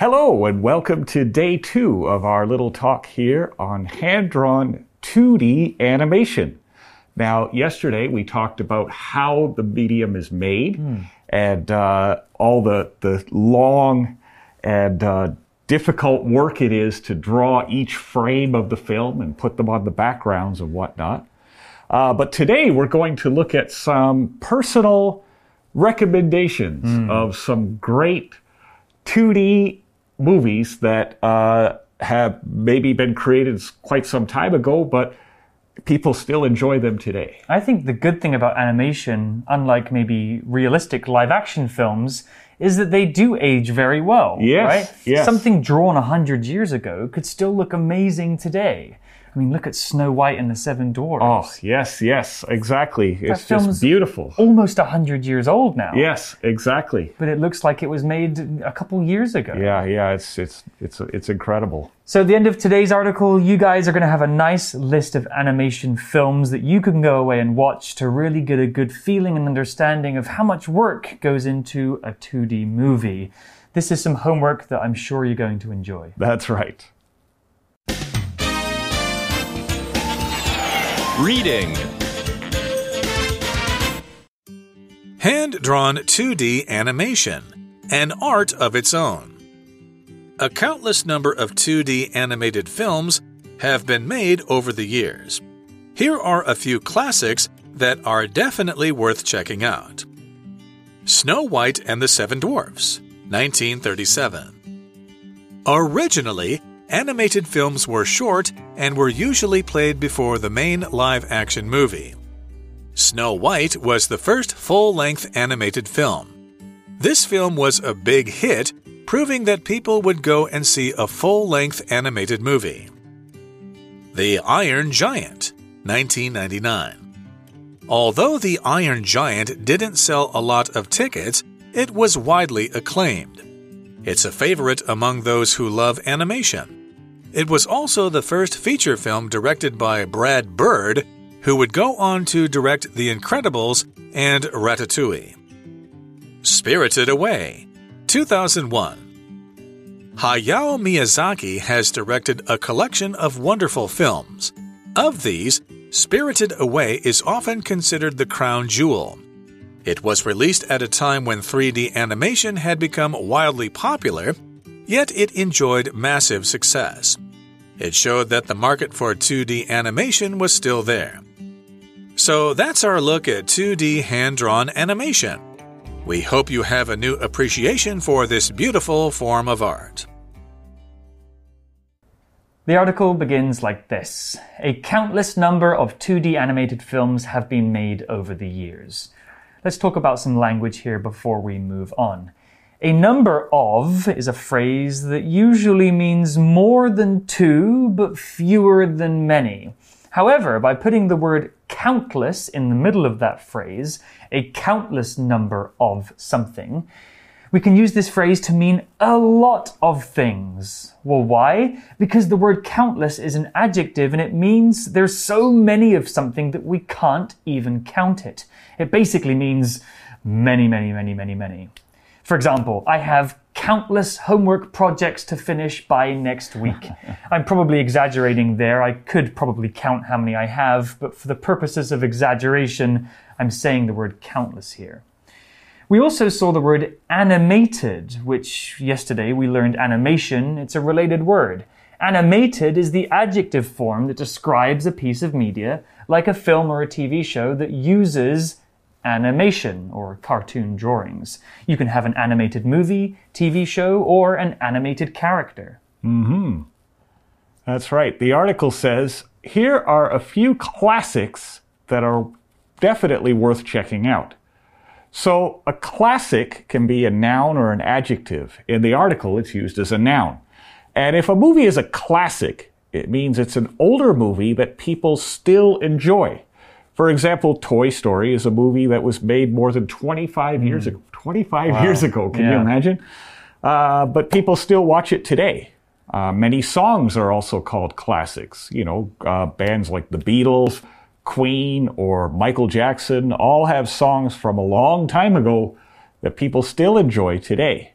Hello, and welcome to day two of our little talk here on hand drawn 2D animation. Now, yesterday we talked about how the medium is made and uh, all the, the long and uh, difficult work it is to draw each frame of the film and put them on the backgrounds and whatnot. Uh, but today we're going to look at some personal recommendations of some great 2D movies that uh, have maybe been created quite some time ago, but people still enjoy them today. I think the good thing about animation, unlike maybe realistic live action films, is that they do age very well. Yes, Right? yes. Something drawn a hundred years ago could still look amazing today. I mean, look at Snow White and the Seven Dwarfs. Oh, yes, yes, exactly. It's film's- just beautiful. Almost a hundred years old now. Yes, exactly. But it looks like it was made a couple years ago. Yeah, yeah, it's it's it's it's incredible. So, at the end of today's article, you guys are going to have a nice list of animation films that you can go away and watch to really get a good feeling and understanding of how much work goes into a 2D movie. This is some homework that I'm sure you're going to enjoy. That's right. Reading Hand drawn 2D animation, an art of its own. A countless number of 2D animated films have been made over the years. Here are a few classics that are definitely worth checking out Snow White and the Seven Dwarfs, 1937. Originally, animated films were short and were usually played before the main live action movie. Snow White was the first full length animated film. This film was a big hit, proving that people would go and see a full length animated movie. The Iron Giant, 1999. Although The Iron Giant didn't sell a lot of tickets, it was widely acclaimed. It's a favorite among those who love animation. It was also the first feature film directed by Brad Bird, who would go on to direct The Incredibles and Ratatouille. Spirited Away, 2001. Hayao Miyazaki has directed a collection of wonderful films. Of these, Spirited Away is often considered the crown jewel. It was released at a time when 3D animation had become wildly popular, yet it enjoyed massive success. It showed that the market for 2D animation was still there. So that's our look at 2D hand drawn animation. We hope you have a new appreciation for this beautiful form of art. The article begins like this A countless number of 2D animated films have been made over the years. Let's talk about some language here before we move on. A number of is a phrase that usually means more than two, but fewer than many. However, by putting the word countless in the middle of that phrase, a countless number of something, we can use this phrase to mean a lot of things. Well, why? Because the word countless is an adjective and it means there's so many of something that we can't even count it. It basically means many, many, many, many, many. For example, I have countless homework projects to finish by next week. I'm probably exaggerating there. I could probably count how many I have, but for the purposes of exaggeration, I'm saying the word countless here. We also saw the word animated, which yesterday we learned animation. It's a related word. Animated is the adjective form that describes a piece of media, like a film or a TV show that uses animation or cartoon drawings. You can have an animated movie, TV show, or an animated character. Mm hmm. That's right. The article says here are a few classics that are definitely worth checking out. So, a classic can be a noun or an adjective. In the article, it's used as a noun. And if a movie is a classic, it means it's an older movie that people still enjoy. For example, Toy Story is a movie that was made more than 25 years ago. 25 years ago, can you imagine? Uh, but people still watch it today. Uh, many songs are also called classics. You know, uh, bands like the Beatles, Queen, or Michael Jackson all have songs from a long time ago that people still enjoy today.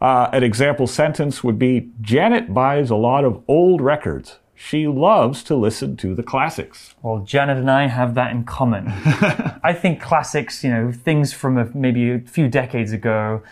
Uh, an example sentence would be Janet buys a lot of old records. She loves to listen to the classics. Well, Janet and I have that in common. I think classics, you know, things from a, maybe a few decades ago,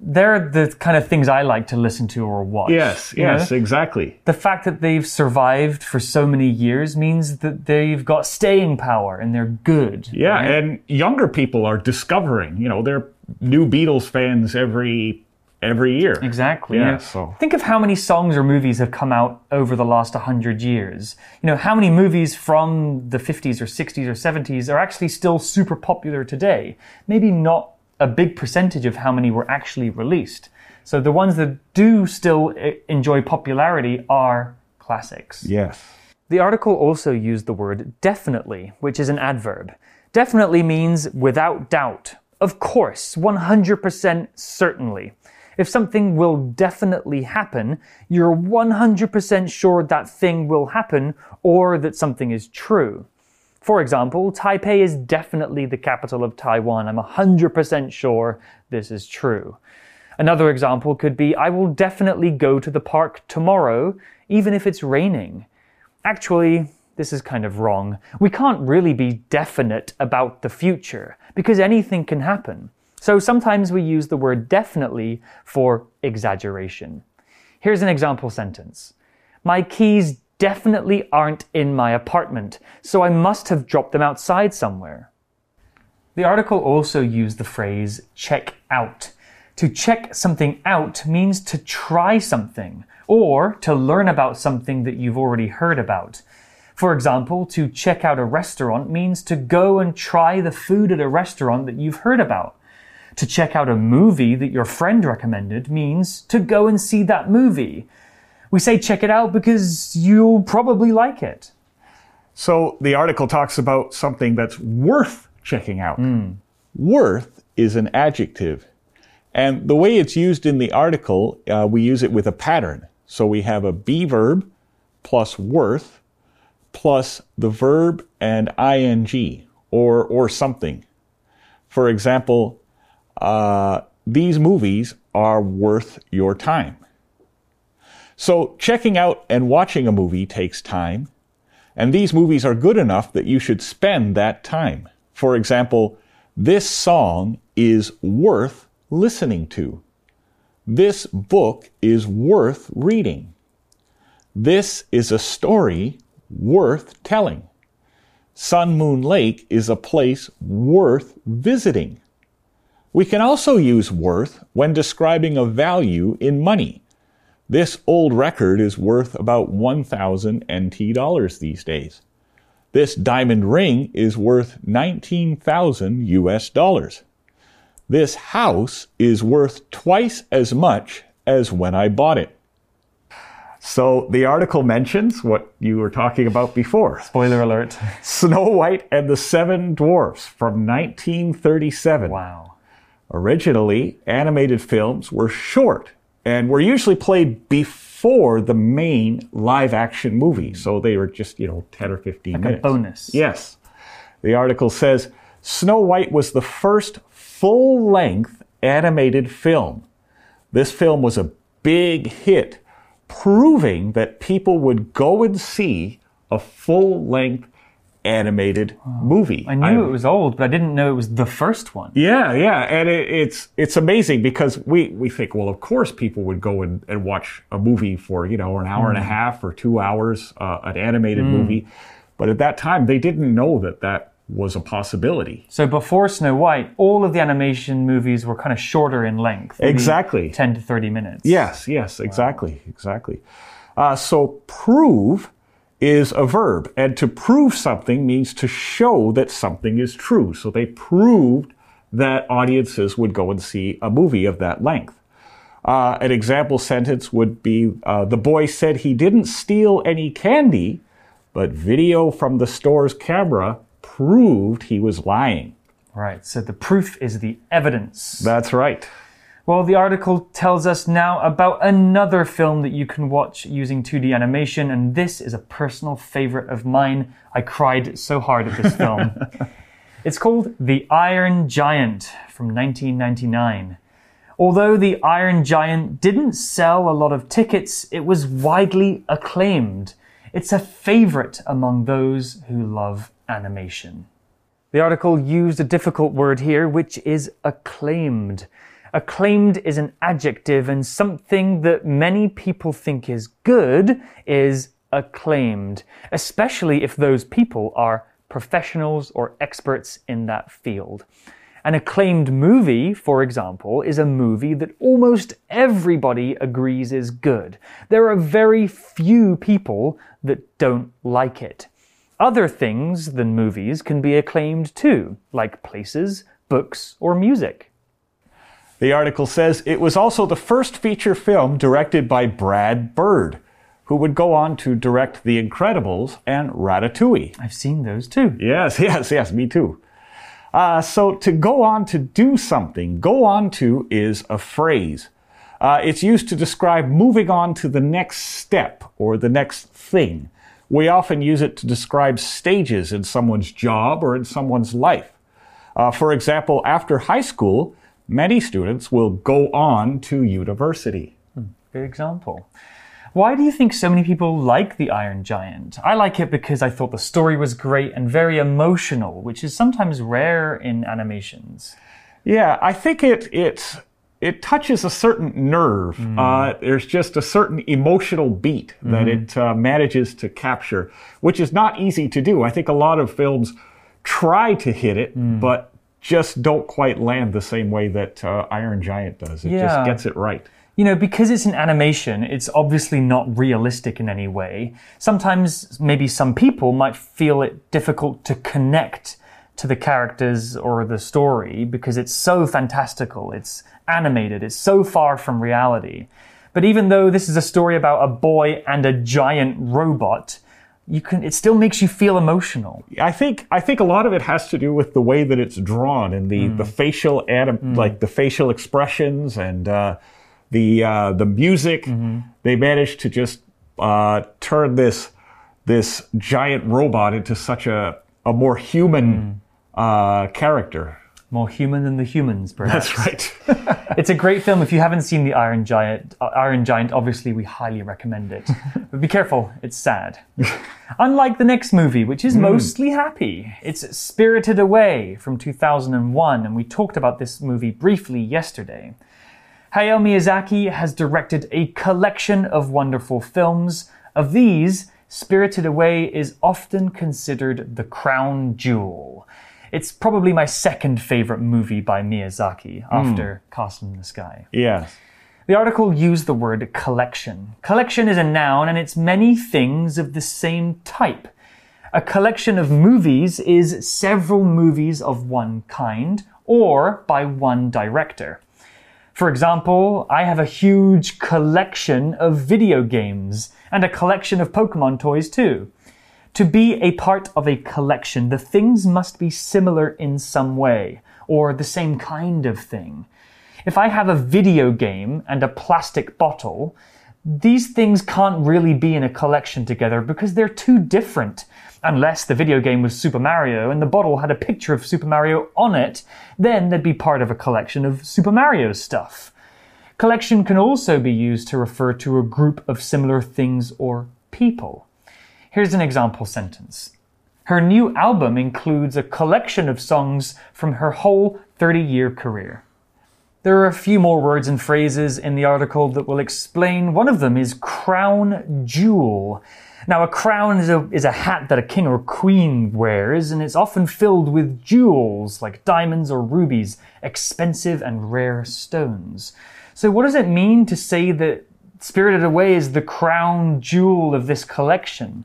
they're the kind of things I like to listen to or watch. Yes, you know? yes, exactly. The fact that they've survived for so many years means that they've got staying power and they're good. Yeah, right? and younger people are discovering, you know, they're new Beatles fans every every year. Exactly. Yeah, you know, so- Think of how many songs or movies have come out over the last 100 years. You know, how many movies from the 50s or 60s or 70s are actually still super popular today? Maybe not a big percentage of how many were actually released. So the ones that do still eh, enjoy popularity are classics. Yes. The article also used the word definitely, which is an adverb. Definitely means without doubt. Of course, 100% certainly. If something will definitely happen, you're 100% sure that thing will happen or that something is true. For example, Taipei is definitely the capital of Taiwan. I'm 100% sure this is true. Another example could be I will definitely go to the park tomorrow, even if it's raining. Actually, this is kind of wrong. We can't really be definite about the future because anything can happen. So sometimes we use the word definitely for exaggeration. Here's an example sentence My keys definitely aren't in my apartment, so I must have dropped them outside somewhere. The article also used the phrase check out. To check something out means to try something or to learn about something that you've already heard about. For example, to check out a restaurant means to go and try the food at a restaurant that you've heard about. To check out a movie that your friend recommended means to go and see that movie. We say check it out because you'll probably like it. So the article talks about something that's worth checking out. Worth is an adjective. And the way it's used in the article, uh, we use it with a pattern. So we have a be verb plus worth plus the verb and ing or, or something. For example, uh, these movies are worth your time. So checking out and watching a movie takes time. And these movies are good enough that you should spend that time. For example, this song is worth listening to. This book is worth reading. This is a story worth telling. Sun Moon Lake is a place worth visiting. We can also use worth when describing a value in money. This old record is worth about 1,000 NT dollars these days. This diamond ring is worth 19,000 US dollars. This house is worth twice as much as when I bought it. So the article mentions what you were talking about before Spoiler alert. Snow White and the Seven Dwarfs from 1937. Wow. Originally, animated films were short and were usually played before the main live action movie. So they were just, you know, 10 or 15 Like a minutes. bonus. Yes. The article says Snow White was the first full length animated film. This film was a big hit, proving that people would go and see a full length animated movie. I knew it was old, but I didn't know it was the first one. Yeah, yeah, and it, it's it's amazing because we we think, well, of course, people would go and, and watch a movie for you know an hour and a half or two hours, uh, an animated movie, but at that time they didn't know that that was a possibility. So before Snow White, all of the animation movies were kind of shorter in length. Exactly. 10 to 30 minutes. Yes, yes, exactly, exactly. Uh, so prove is a verb, and to prove something means to show that something is true. So they proved that audiences would go and see a movie of that length. Uh, an example sentence would be uh, The boy said he didn't steal any candy, but video from the store's camera proved he was lying. Right. So the proof is the evidence. That's right. Well, the article tells us now about another film that you can watch using 2D animation, and this is a personal favorite of mine. I cried so hard at this film. it's called The Iron Giant from 1999. Although the Iron Giant didn't sell a lot of tickets, it was widely acclaimed. It's a favorite among those who love animation. The article used a difficult word here, which is acclaimed. Acclaimed is an adjective, and something that many people think is good is acclaimed, especially if those people are professionals or experts in that field. An acclaimed movie, for example, is a movie that almost everybody agrees is good. There are very few people that don't like it. Other things than movies can be acclaimed too, like places, books, or music. The article says it was also the first feature film directed by Brad Bird, who would go on to direct The Incredibles and Ratatouille. I've seen those too. Yes, yes, yes, me too. Uh, so to go on to do something, go on to is a phrase. Uh, it's used to describe moving on to the next step or the next thing. We often use it to describe stages in someone's job or in someone's life. Uh, for example, after high school, many students will go on to university. Good example. Why do you think so many people like The Iron Giant? I like it because I thought the story was great and very emotional, which is sometimes rare in animations. Yeah, I think it it it touches a certain nerve. Uh, there's just a certain emotional beat that it uh, manages to capture, which is not easy to do. I think a lot of films try to hit it, but just don't quite land the same way that uh, Iron Giant does. It Yeah. just gets it right. You know, because it's an animation, it's obviously not realistic in any way. Sometimes, maybe some people might feel it difficult to connect to the characters or the story because it's so fantastical, it's animated, it's so far from reality. But even though this is a story about a boy and a giant robot, you can, it still makes you feel emotional. I think I think a lot of it has to do with the way that it's drawn and the the facial anim- like the facial expressions and uh, the uh, the music. They managed to just uh, turn this this giant robot into such a a more human uh, character. More human than the humans, perhaps. That's right. It's a great film. If you haven't seen The Iron Giant, uh, Iron Giant, obviously we highly recommend it. but be careful, it's sad. Unlike the next movie, which is mostly happy. It's Spirited Away from 2001, and we talked about this movie briefly yesterday. Hayao Miyazaki has directed a collection of wonderful films. Of these, Spirited Away is often considered the crown jewel. It's probably my second favorite movie by Miyazaki hmm. after Castle in the Sky. yes. The article used the word collection. Collection is a noun and it's many things of the same type. A collection of movies is several movies of one kind or by one director. For example, I have a huge collection of video games and a collection of Pokemon toys too. To be a part of a collection, the things must be similar in some way, or the same kind of thing. If I have a video game and a plastic bottle, these things can't really be in a collection together because they're too different. Unless the video game was Super Mario and the bottle had a picture of Super Mario on it, then they'd be part of a collection of Super Mario stuff. Collection can also be used to refer to a group of similar things or people. Here's an example sentence. Her new album includes a collection of songs from her whole 30 year career. There are a few more words and phrases in the article that will explain. One of them is crown jewel. Now, a crown is a, is a hat that a king or queen wears, and it's often filled with jewels like diamonds or rubies, expensive and rare stones. So, what does it mean to say that Spirited Away is the crown jewel of this collection?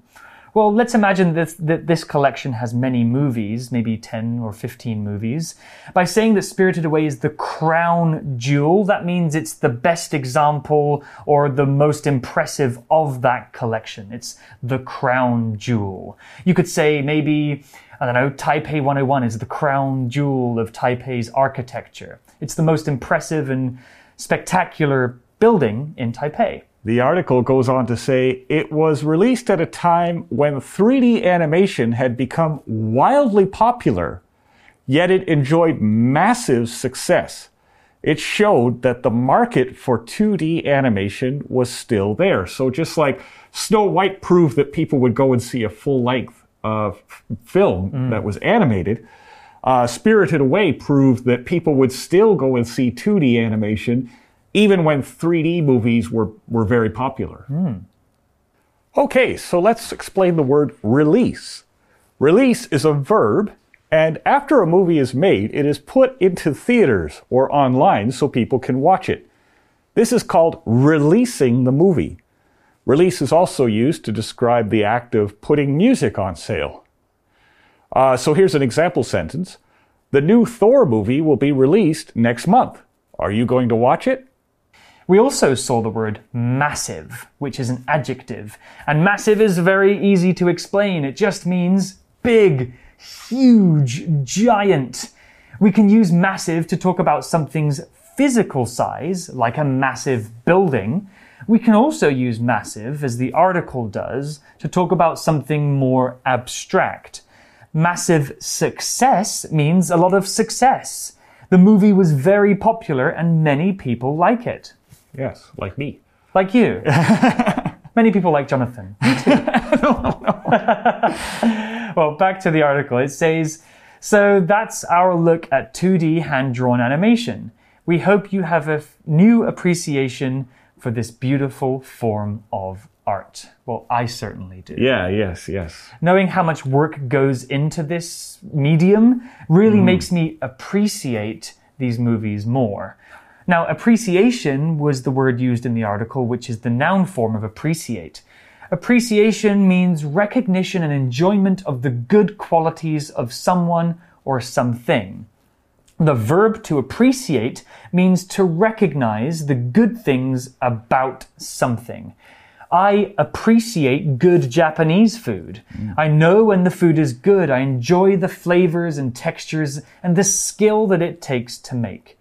Well, let's imagine this, that this collection has many movies, maybe 10 or 15 movies. By saying that Spirited Away is the crown jewel, that means it's the best example or the most impressive of that collection. It's the crown jewel. You could say maybe, I don't know, Taipei 101 is the crown jewel of Taipei's architecture. It's the most impressive and spectacular building in Taipei. The article goes on to say it was released at a time when 3D animation had become wildly popular, yet it enjoyed massive success. it showed that the market for 2D animation was still there. So just like Snow White proved that people would go and see a full length uh, film that was animated, uh, Spirited Away proved that people would still go and see 2D animation even when 3D movies were, were very popular. Okay, so let's explain the word release. Release is a verb, and after a movie is made, it is put into theaters or online so people can watch it. This is called releasing the movie. Release is also used to describe the act of putting music on sale. Uh, so here's an example sentence The new Thor movie will be released next month. Are you going to watch it? We also saw the word massive, which is an adjective. And massive is very easy to explain. It just means big, huge, giant. We can use massive to talk about something's physical size, like a massive building. We can also use massive, as the article does, to talk about something more abstract. Massive success means a lot of success. The movie was very popular and many people like it. Yes, like me. Like you. Many people like Jonathan. Me too. well, back to the article. It says So that's our look at 2D hand drawn animation. We hope you have a f- new appreciation for this beautiful form of art. Well, I certainly do. Yeah, yes, yes. Knowing how much work goes into this medium really mm. makes me appreciate these movies more. Now, appreciation was the word used in the article, which is the noun form of appreciate. Appreciation means recognition and enjoyment of the good qualities of someone or something. The verb to appreciate means to recognize the good things about something. I appreciate good Japanese food. Mm. I know when the food is good. I enjoy the flavors and textures and the skill that it takes to make.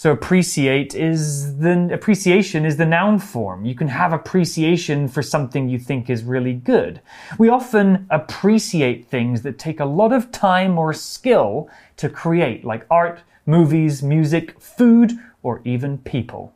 So appreciate is the appreciation is the noun form. You can have appreciation for something you think is really good. We often appreciate things that take a lot of time or skill to create, like art, movies, music, food, or even people.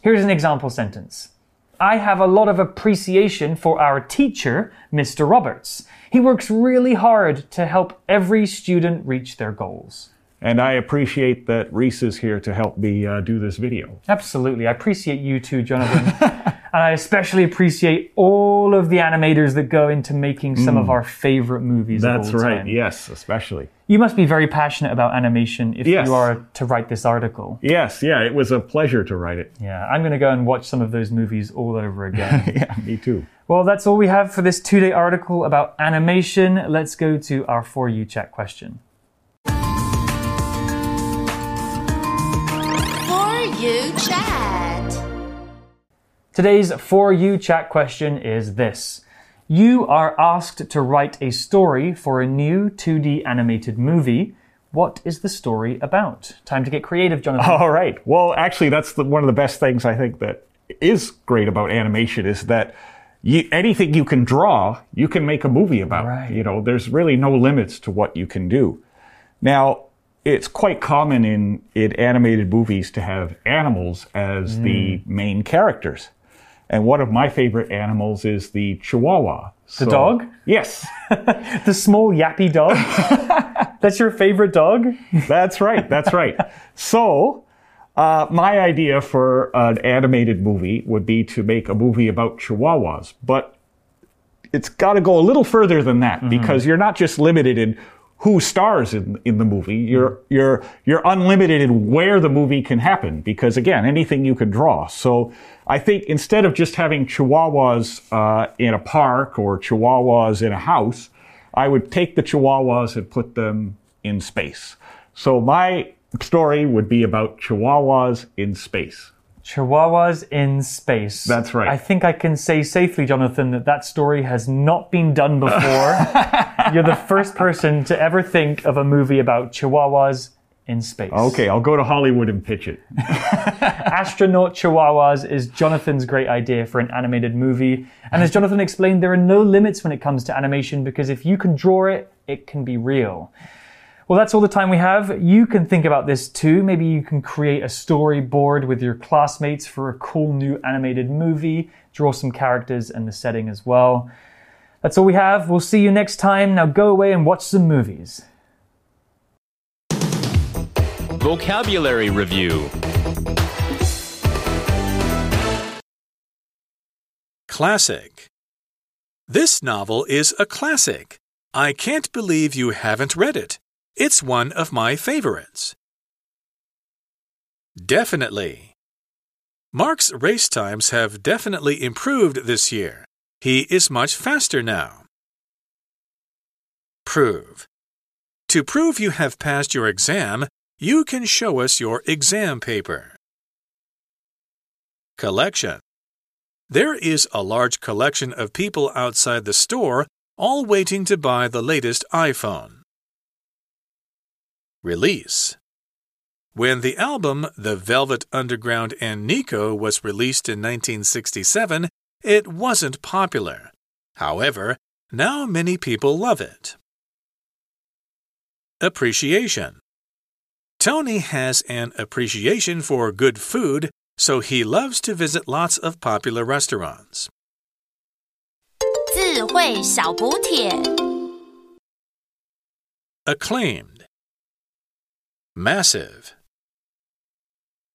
Here's an example sentence. I have a lot of appreciation for our teacher, Mr. Roberts. He works really hard to help every student reach their goals. And I appreciate that Reese is here to help me uh, do this video. Absolutely. I appreciate you too, Jonathan. and I especially appreciate all of the animators that go into making some of our favorite movies. That's right, time. yes, especially. You must be very passionate about animation if Yes. you are to write this article. Yes, yeah, it was a pleasure to write it. Yeah, I'm going to go and watch some of those movies all over again. Yeah, me too. well, that's all we have for this two day article about animation. Let's go to our For You chat question. For You Chat. Today's For You chat question is this. You are asked to write a story for a new 2D animated movie. What is the story about? Time to get creative, Jonathan. All right. Well, actually, that's the, one of the best things I think that is great about animation is that you, anything you can draw, you can make a movie about. Right. You know, there's really no limits to what you can do. Now, it's quite common in, in animated movies to have animals as the main characters. And one of my favorite animals is the Chihuahua. The dog? Yes, The small yappy dog? That's your favorite dog? that's right. That's right. So, uh, my idea for an animated movie would be to make a movie about Chihuahuas, but it's got to go a little further than that because you're not just limited in who stars in, in the movie. You're you're you're unlimited in where the movie can happen because again, anything you can draw. So I think instead of just having Chihuahuas uh, in a park or Chihuahuas in a house, I would take the Chihuahuas and put them in space. So my story would be about Chihuahuas in space. Chihuahuas in space. That's right. I think I can say safely, Jonathan, that that story has not been done before. You're the first person to ever think of a movie about Chihuahuas in space. Okay, I'll go to Hollywood and pitch it. Astronaut Chihuahuas is Jonathan's great idea for an animated movie. And as Jonathan explained, there are no limits when it comes to animation because if you can draw it, it can be real. Well, that's all the time we have. You can think about this too. Maybe you can create a storyboard with your classmates for a cool new animated movie, draw some characters and the setting as well. That's all we have. We'll see you next time. Now go away and watch some movies. Vocabulary Review Classic. This novel is a classic. I can't believe you haven't read it. It's one of my favorites. Definitely. Mark's race times have definitely improved this year. He is much faster now. Prove. To prove you have passed your exam, you can show us your exam paper. Collection. There is a large collection of people outside the store, all waiting to buy the latest iPhone. Release. When the album The Velvet Underground and Nico was released in 1967, it wasn't popular. However, now many people love it. Appreciation. Tony has an appreciation for good food, so he loves to visit lots of popular restaurants. 智慧小补帖。 Acclaimed. Massive.